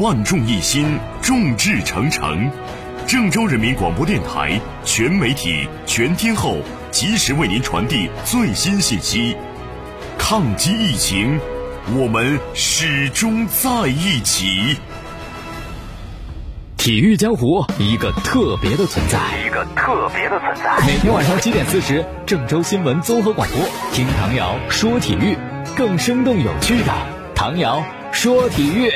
万众一心，众志成城。郑州人民广播电台全媒体全天候及时为您传递最新信息。抗击疫情，我们始终在一起。体育江湖，一个特别的存在，一个特别的存在。每天晚上七点四十，郑州新闻综合广播，听唐瑶说体育，更生动有趣的唐瑶说体育。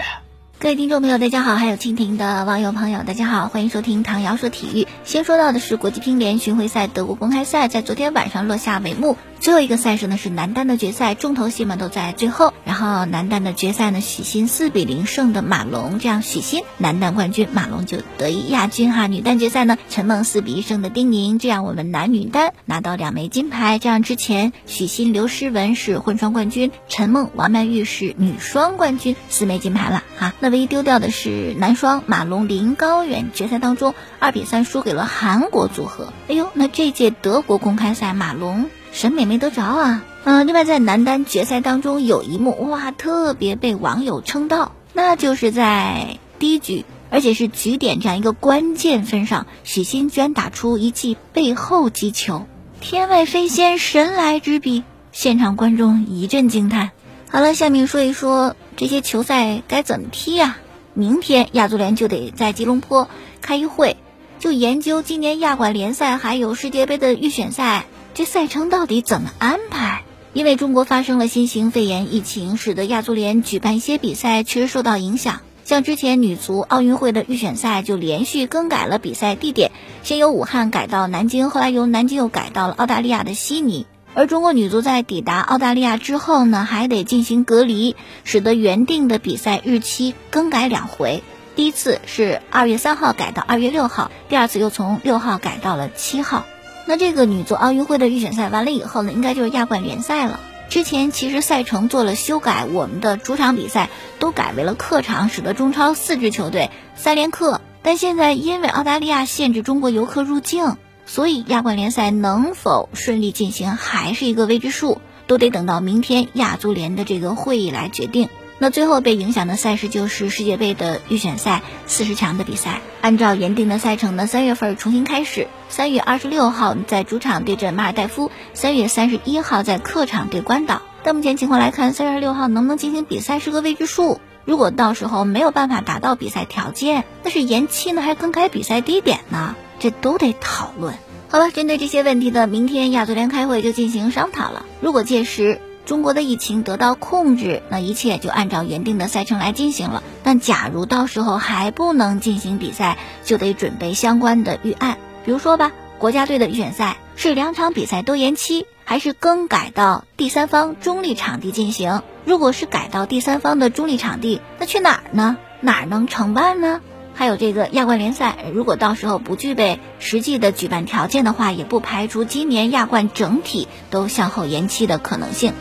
各位听众朋友，大家好；还有蜻蜓的网友朋友，大家好，欢迎收听唐瑶说体育。先说到的是国际乒联巡回赛德国公开赛，在昨天晚上落下帷幕。最后一个赛事呢是男单的决赛，重头戏嘛都在最后。然后男单的决赛呢，许昕四比零胜的马龙，这样许昕男单冠军，马龙就得一亚军哈。女单决赛呢，陈梦四比一胜的丁宁，这样我们男女单拿到两枚金牌。这样之前许昕刘诗雯是混双冠军，陈梦王曼玉是女双冠军，四枚金牌了哈。那唯一丢掉的是男双马龙林高远，决赛当中二比三输给了韩国组合。哎呦，那这届德国公开赛马龙。审美没得着啊！嗯，另外在男单决赛当中有一幕哇，特别被网友称道，那就是在第一局，而且是局点这样一个关键分上，许昕居然打出一记背后击球，天外飞仙，神来之笔，现场观众一阵惊叹。好了，下面说一说这些球赛该怎么踢啊？明天亚足联就得在吉隆坡开一会，就研究今年亚冠联赛还有世界杯的预选赛。这赛程到底怎么安排？因为中国发生了新型肺炎疫情，使得亚足联举办一些比赛确实受到影响。像之前女足奥运会的预选赛就连续更改了比赛地点，先由武汉改到南京，后来由南京又改到了澳大利亚的悉尼。而中国女足在抵达澳大利亚之后呢，还得进行隔离，使得原定的比赛日期更改两回。第一次是二月三号改到二月六号，第二次又从六号改到了七号。那这个女足奥运会的预选赛完了以后呢，应该就是亚冠联赛了。之前其实赛程做了修改，我们的主场比赛都改为了客场，使得中超四支球队三连客。但现在因为澳大利亚限制中国游客入境，所以亚冠联赛能否顺利进行还是一个未知数，都得等到明天亚足联的这个会议来决定。那最后被影响的赛事就是世界杯的预选赛四十强的比赛。按照原定的赛程呢，三月份重新开始，三月二十六号在主场对阵马尔代夫，三月三十一号在客场对关岛。但目前情况来看，三月六号能不能进行比赛是个未知数。如果到时候没有办法达到比赛条件，那是延期呢，还更改比赛地点呢？这都得讨论。好了，针对这些问题的，明天亚足联开会就进行商讨了。如果届时，中国的疫情得到控制，那一切就按照原定的赛程来进行了。但假如到时候还不能进行比赛，就得准备相关的预案。比如说吧，国家队的预选赛是两场比赛都延期，还是更改到第三方中立场地进行？如果是改到第三方的中立场地，那去哪儿呢？哪儿能承办呢？还有这个亚冠联赛，如果到时候不具备实际的举办条件的话，也不排除今年亚冠整体都向后延期的可能性。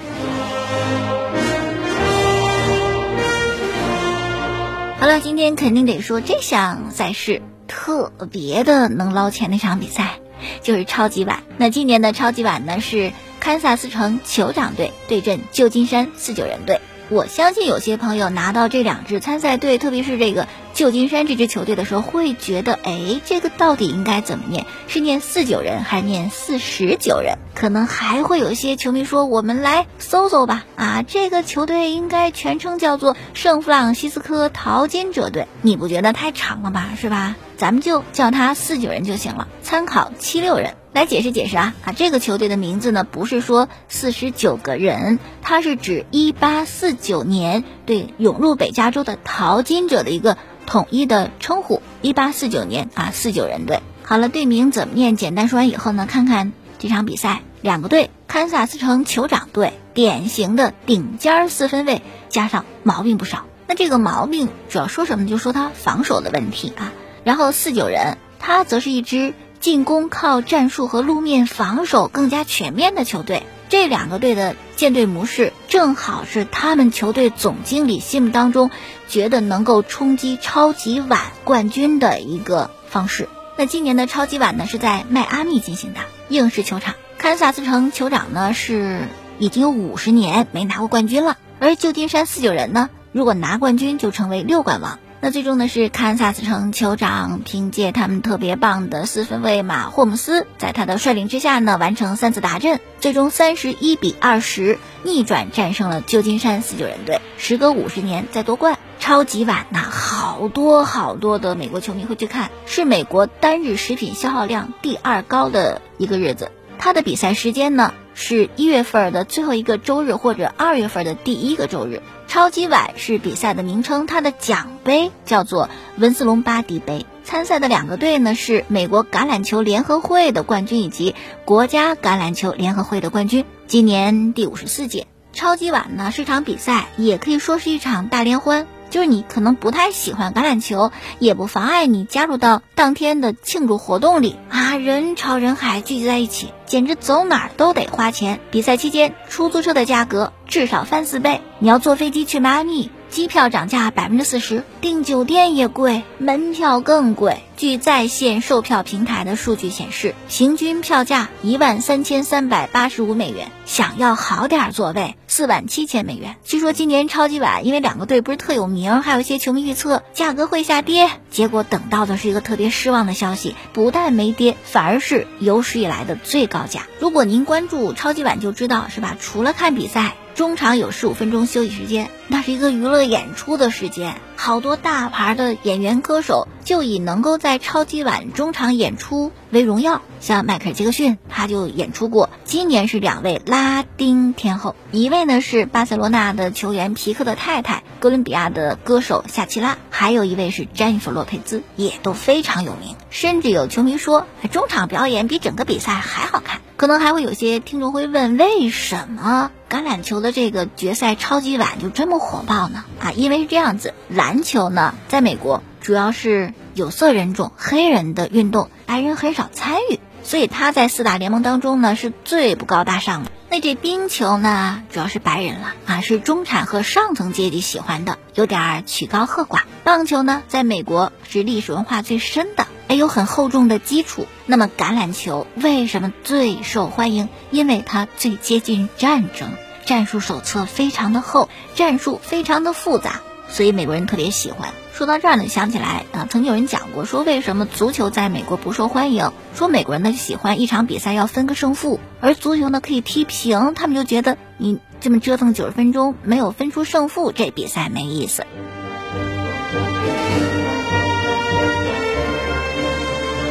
好了，今天肯定得说这项赛事特别的能捞钱那场比赛，就是超级碗。那今年的超级碗呢是堪萨斯城酋长队对阵旧金山四九人队。我相信有些朋友拿到这两支参赛队，特别是这个旧金山这支球队的时候，会觉得，哎，这个到底应该怎么念？是念四九人，还是念四十九人？可能还会有一些球迷说，我们来搜搜吧。啊，这个球队应该全称叫做圣弗朗西斯科淘金者队。你不觉得太长了吧？是吧？咱们就叫他四九人就行了，参考七六人。来解释解释啊啊！这个球队的名字呢，不是说四十九个人，它是指一八四九年对涌入北加州的淘金者的一个统一的称呼。一八四九年啊，四九人队。好了，队名怎么念？简单说完以后呢，看看这场比赛，两个队，堪萨斯城酋长队，典型的顶尖四分卫，加上毛病不少。那这个毛病主要说什么？就说他防守的问题啊。然后四九人，他则是一支。进攻靠战术和路面防守更加全面的球队，这两个队的建队模式正好是他们球队总经理心目当中觉得能够冲击超级碗冠军的一个方式。那今年的超级碗呢是在迈阿密进行的硬式球场，堪萨斯城酋长呢是已经有五十年没拿过冠军了，而旧金山四九人呢如果拿冠军就成为六冠王。那最终呢是堪萨斯城酋长凭借他们特别棒的四分卫马霍姆斯，在他的率领之下呢完成三次达阵，最终三十一比二十逆转战胜了旧金山四九人队，时隔五十年再夺冠。超级碗呐，好多好多的美国球迷会去看，是美国单日食品消耗量第二高的一个日子。它的比赛时间呢是一月份的最后一个周日或者二月份的第一个周日。超级碗是比赛的名称，它的奖杯叫做文斯隆巴迪杯。参赛的两个队呢是美国橄榄球联合会的冠军以及国家橄榄球联合会的冠军。今年第五十四届超级碗呢是场比赛，也可以说是一场大联欢。就是你可能不太喜欢橄榄球，也不妨碍你加入到当天的庆祝活动里啊！人潮人海聚集在一起，简直走哪儿都得花钱。比赛期间，出租车的价格至少翻四倍，你要坐飞机去迈阿密。机票涨价百分之四十，订酒店也贵，门票更贵。据在线售票平台的数据显示，平均票价一万三千三百八十五美元。想要好点座位，四万七千美元。据说今年超级碗，因为两个队不是特有名，还有一些球迷预测价格会下跌。结果等到的是一个特别失望的消息，不但没跌，反而是有史以来的最高价。如果您关注超级碗就知道，是吧？除了看比赛。中场有十五分钟休息时间，那是一个娱乐演出的时间。好多大牌的演员歌手就以能够在超级碗中场演出为荣耀，像迈克尔·杰克逊他就演出过。今年是两位拉丁天后，一位呢是巴塞罗那的球员皮克的太太，哥伦比亚的歌手夏奇拉，还有一位是詹妮弗·洛佩兹，也都非常有名。甚至有球迷说，中场表演比整个比赛还好看。可能还会有些听众会问，为什么橄榄球的这个决赛超级碗就这么火爆呢？啊，因为是这样子，篮球呢，在美国主要是有色人种黑人的运动，白人很少参与，所以他在四大联盟当中呢是最不高大上的。那这冰球呢，主要是白人了啊，是中产和上层阶级喜欢的，有点儿曲高和寡。棒球呢，在美国是历史文化最深的。也，有很厚重的基础。那么橄榄球为什么最受欢迎？因为它最接近战争，战术手册非常的厚，战术非常的复杂，所以美国人特别喜欢。说到这儿呢，想起来啊，曾经有人讲过，说为什么足球在美国不受欢迎？说美国人呢喜欢一场比赛要分个胜负，而足球呢可以踢平，他们就觉得你这么折腾九十分钟没有分出胜负，这比赛没意思。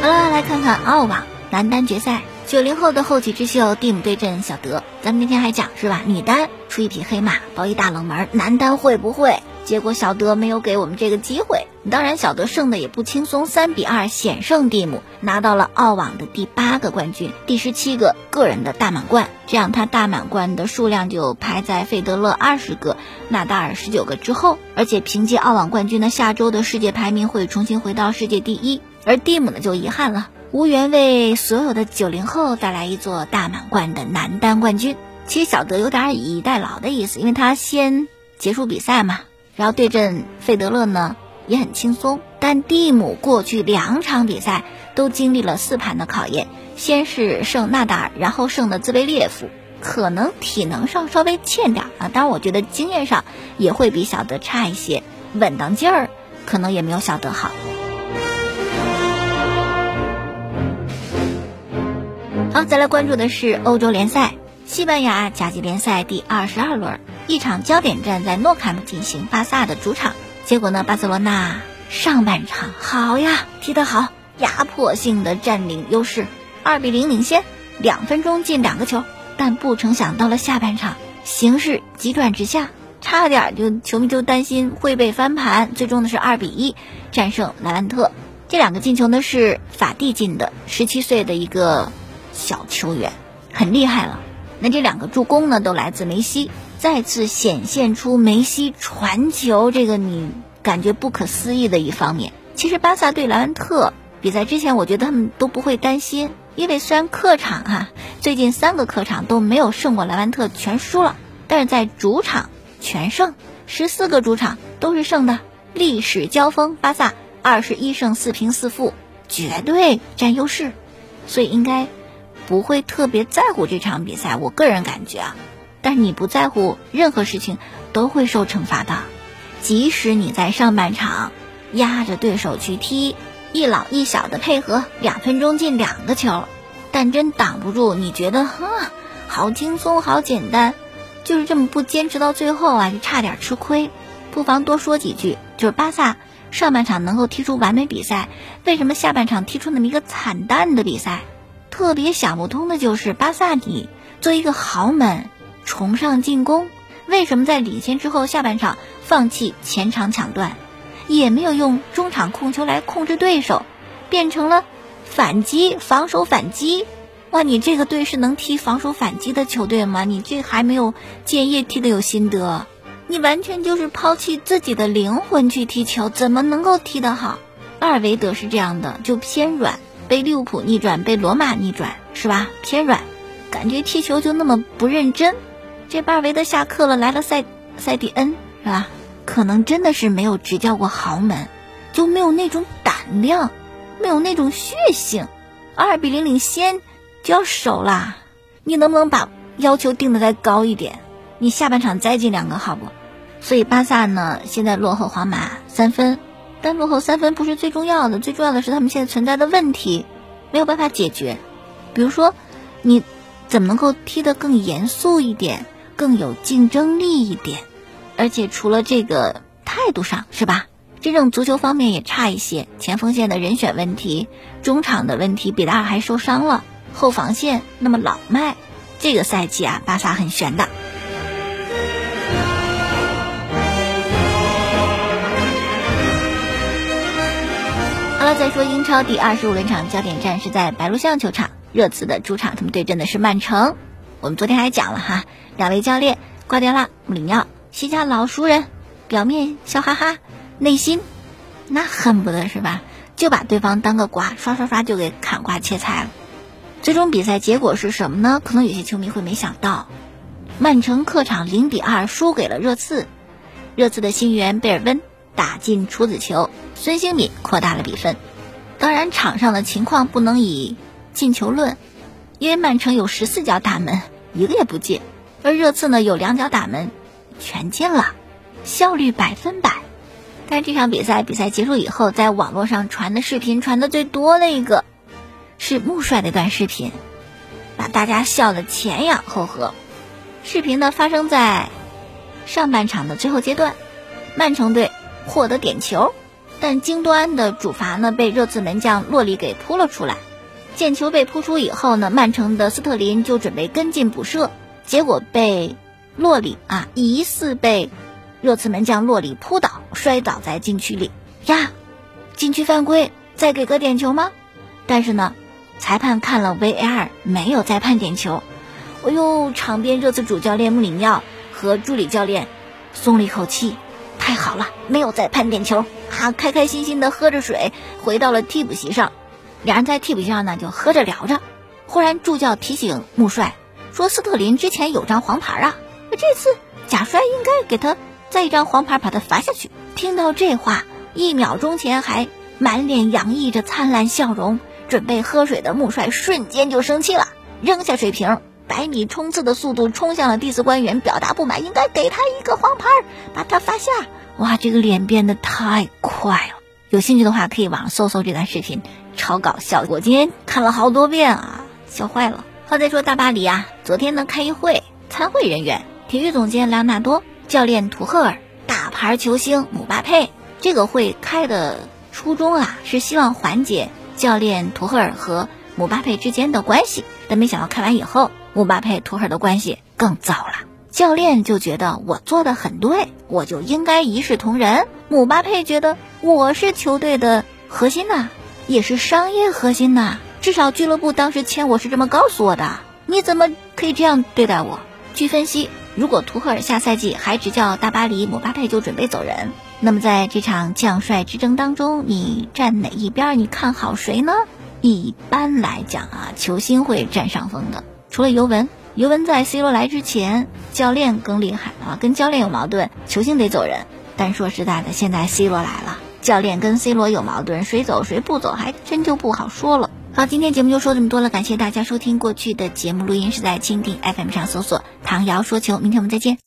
好了，来看看澳网男单决赛，九零后的后起之秀蒂姆对阵小德。咱们那天还讲是吧？女单出一匹黑马，包一大冷门，男单会不会？结果小德没有给我们这个机会。当然，小德胜的也不轻松，三比二险胜蒂姆，拿到了澳网的第八个冠军，第十七个个人的大满贯。这样他大满贯的数量就排在费德勒二十个、纳达尔十九个之后。而且凭借澳网冠军呢，下周的世界排名会重新回到世界第一。而蒂姆呢就遗憾了，无缘为所有的九零后带来一座大满贯的男单冠军。其实小德有点以逸待劳的意思，因为他先结束比赛嘛，然后对阵费德勒呢也很轻松。但蒂姆过去两场比赛都经历了四盘的考验，先是胜纳达尔，然后胜的兹维列夫，可能体能上稍微欠点啊，当然我觉得经验上也会比小德差一些，稳当劲儿可能也没有小德好。好，再来关注的是欧洲联赛，西班牙甲级联赛第二十二轮，一场焦点战在诺坎普进行，巴萨的主场。结果呢，巴塞罗那上半场好呀，踢得好，压迫性的占领优势，二比零领先，两分钟进两个球。但不成想到了下半场，形势急转直下，差点就球迷就担心会被翻盘，最终呢是二比一战胜莱万特。这两个进球呢是法蒂进的，十七岁的一个。小球员很厉害了，那这两个助攻呢，都来自梅西，再次显现出梅西传球这个你感觉不可思议的一方面。其实巴萨对莱万特比赛之前，我觉得他们都不会担心，因为虽然客场哈最近三个客场都没有胜过莱万特，全输了，但是在主场全胜，十四个主场都是胜的，历史交锋，巴萨二十一胜四平四负，绝对占优势，所以应该。不会特别在乎这场比赛，我个人感觉啊，但你不在乎任何事情都会受惩罚的，即使你在上半场压着对手去踢，一老一小的配合，两分钟进两个球，但真挡不住。你觉得啊，好轻松，好简单，就是这么不坚持到最后啊，就差点吃亏。不妨多说几句，就是巴萨上半场能够踢出完美比赛，为什么下半场踢出那么一个惨淡的比赛？特别想不通的就是巴萨，你作为一个豪门，崇尚进攻。为什么在领先之后下半场放弃前场抢断，也没有用中场控球来控制对手，变成了反击防守反击？哇，你这个队是能踢防守反击的球队吗？你这还没有建业踢的有心得，你完全就是抛弃自己的灵魂去踢球，怎么能够踢得好？阿尔维德是这样的，就偏软，被利物浦逆转，被罗马逆转，是吧？偏软，感觉踢球就那么不认真。这巴尔维德下课了，来了塞塞蒂恩是吧？可能真的是没有执教过豪门，就没有那种胆量，没有那种血性。二比零领先就要守啦，你能不能把要求定的再高一点？你下半场再进两个好不？所以巴萨呢，现在落后皇马三分，但落后三分不是最重要的，最重要的是他们现在存在的问题没有办法解决。比如说，你怎么能够踢得更严肃一点？更有竞争力一点，而且除了这个态度上是吧？真正足球方面也差一些，前锋线的人选问题，中场的问题，比达尔还受伤了，后防线那么老迈，这个赛季啊，巴萨很悬的。好了，再说英超第二十五轮场焦点战是在白鹿巷球场，热刺的主场，他们对阵的是曼城。我们昨天还讲了哈，两位教练瓜迪奥拉、穆里尼奥，西甲老熟人，表面笑哈哈，内心那恨不得是吧，就把对方当个瓜，刷刷刷就给砍瓜切菜了。最终比赛结果是什么呢？可能有些球迷会没想到，曼城客场零比二输给了热刺，热刺的新援贝尔温打进处子球，孙兴敏扩大了比分。当然，场上的情况不能以进球论。因为曼城有十四脚打门，一个也不进，而热刺呢有两脚打门，全进了，效率百分百。但这场比赛比赛结束以后，在网络上传的视频传的最多的一个，是穆帅的一段视频，把大家笑得前仰后合。视频呢发生在上半场的最后阶段，曼城队获得点球，但京多安的主罚呢被热刺门将洛里给扑了出来。毽球被扑出以后呢，曼城的斯特林就准备跟进补射，结果被洛里啊疑似被热刺门将洛里扑倒，摔倒在禁区里呀，禁区犯规，再给个点球吗？但是呢，裁判看了 VAR 没有再判点球，哎呦，场边热刺主教练穆里尼奥和助理教练松了一口气，太好了，没有再判点球啊，开开心心的喝着水回到了替补席上。两人在替补席上呢，就喝着聊着。忽然助教提醒穆帅说：“斯特林之前有张黄牌啊，这次贾帅应该给他再一张黄牌，把他罚下去。”听到这话，一秒钟前还满脸洋溢着灿烂笑容，准备喝水的穆帅瞬间就生气了，扔下水瓶，百米冲刺的速度冲向了第四官员，表达不满，应该给他一个黄牌，把他罚下。哇，这个脸变得太快了。有兴趣的话，可以网上搜搜这段视频。超搞笑！我今天看了好多遍啊，笑坏了。好，再说大巴黎啊，昨天呢开一会，参会人员，体育总监莱纳多、教练图赫尔、大牌球星姆巴佩。这个会开的初衷啊，是希望缓解教练图赫尔和姆巴佩之间的关系。但没想到开完以后，姆巴佩图赫尔的关系更糟了。教练就觉得我做的很对，我就应该一视同仁。姆巴佩觉得我是球队的核心呐。也是商业核心呐，至少俱乐部当时签我是这么告诉我的。你怎么可以这样对待我？据分析，如果图赫尔下赛季还执教大巴黎，姆巴佩就准备走人。那么在这场将帅之争当中，你站哪一边？你看好谁呢？一般来讲啊，球星会占上风的。除了尤文，尤文在 C 罗来之前，教练更厉害啊，跟教练有矛盾，球星得走人。但说实在的，现在 C 罗来了。教练跟 C 罗有矛盾，谁走谁不走还真就不好说了。好，今天节目就说这么多了，感谢大家收听。过去的节目录音是在蜻蜓 FM 上搜索“唐瑶说球”，明天我们再见。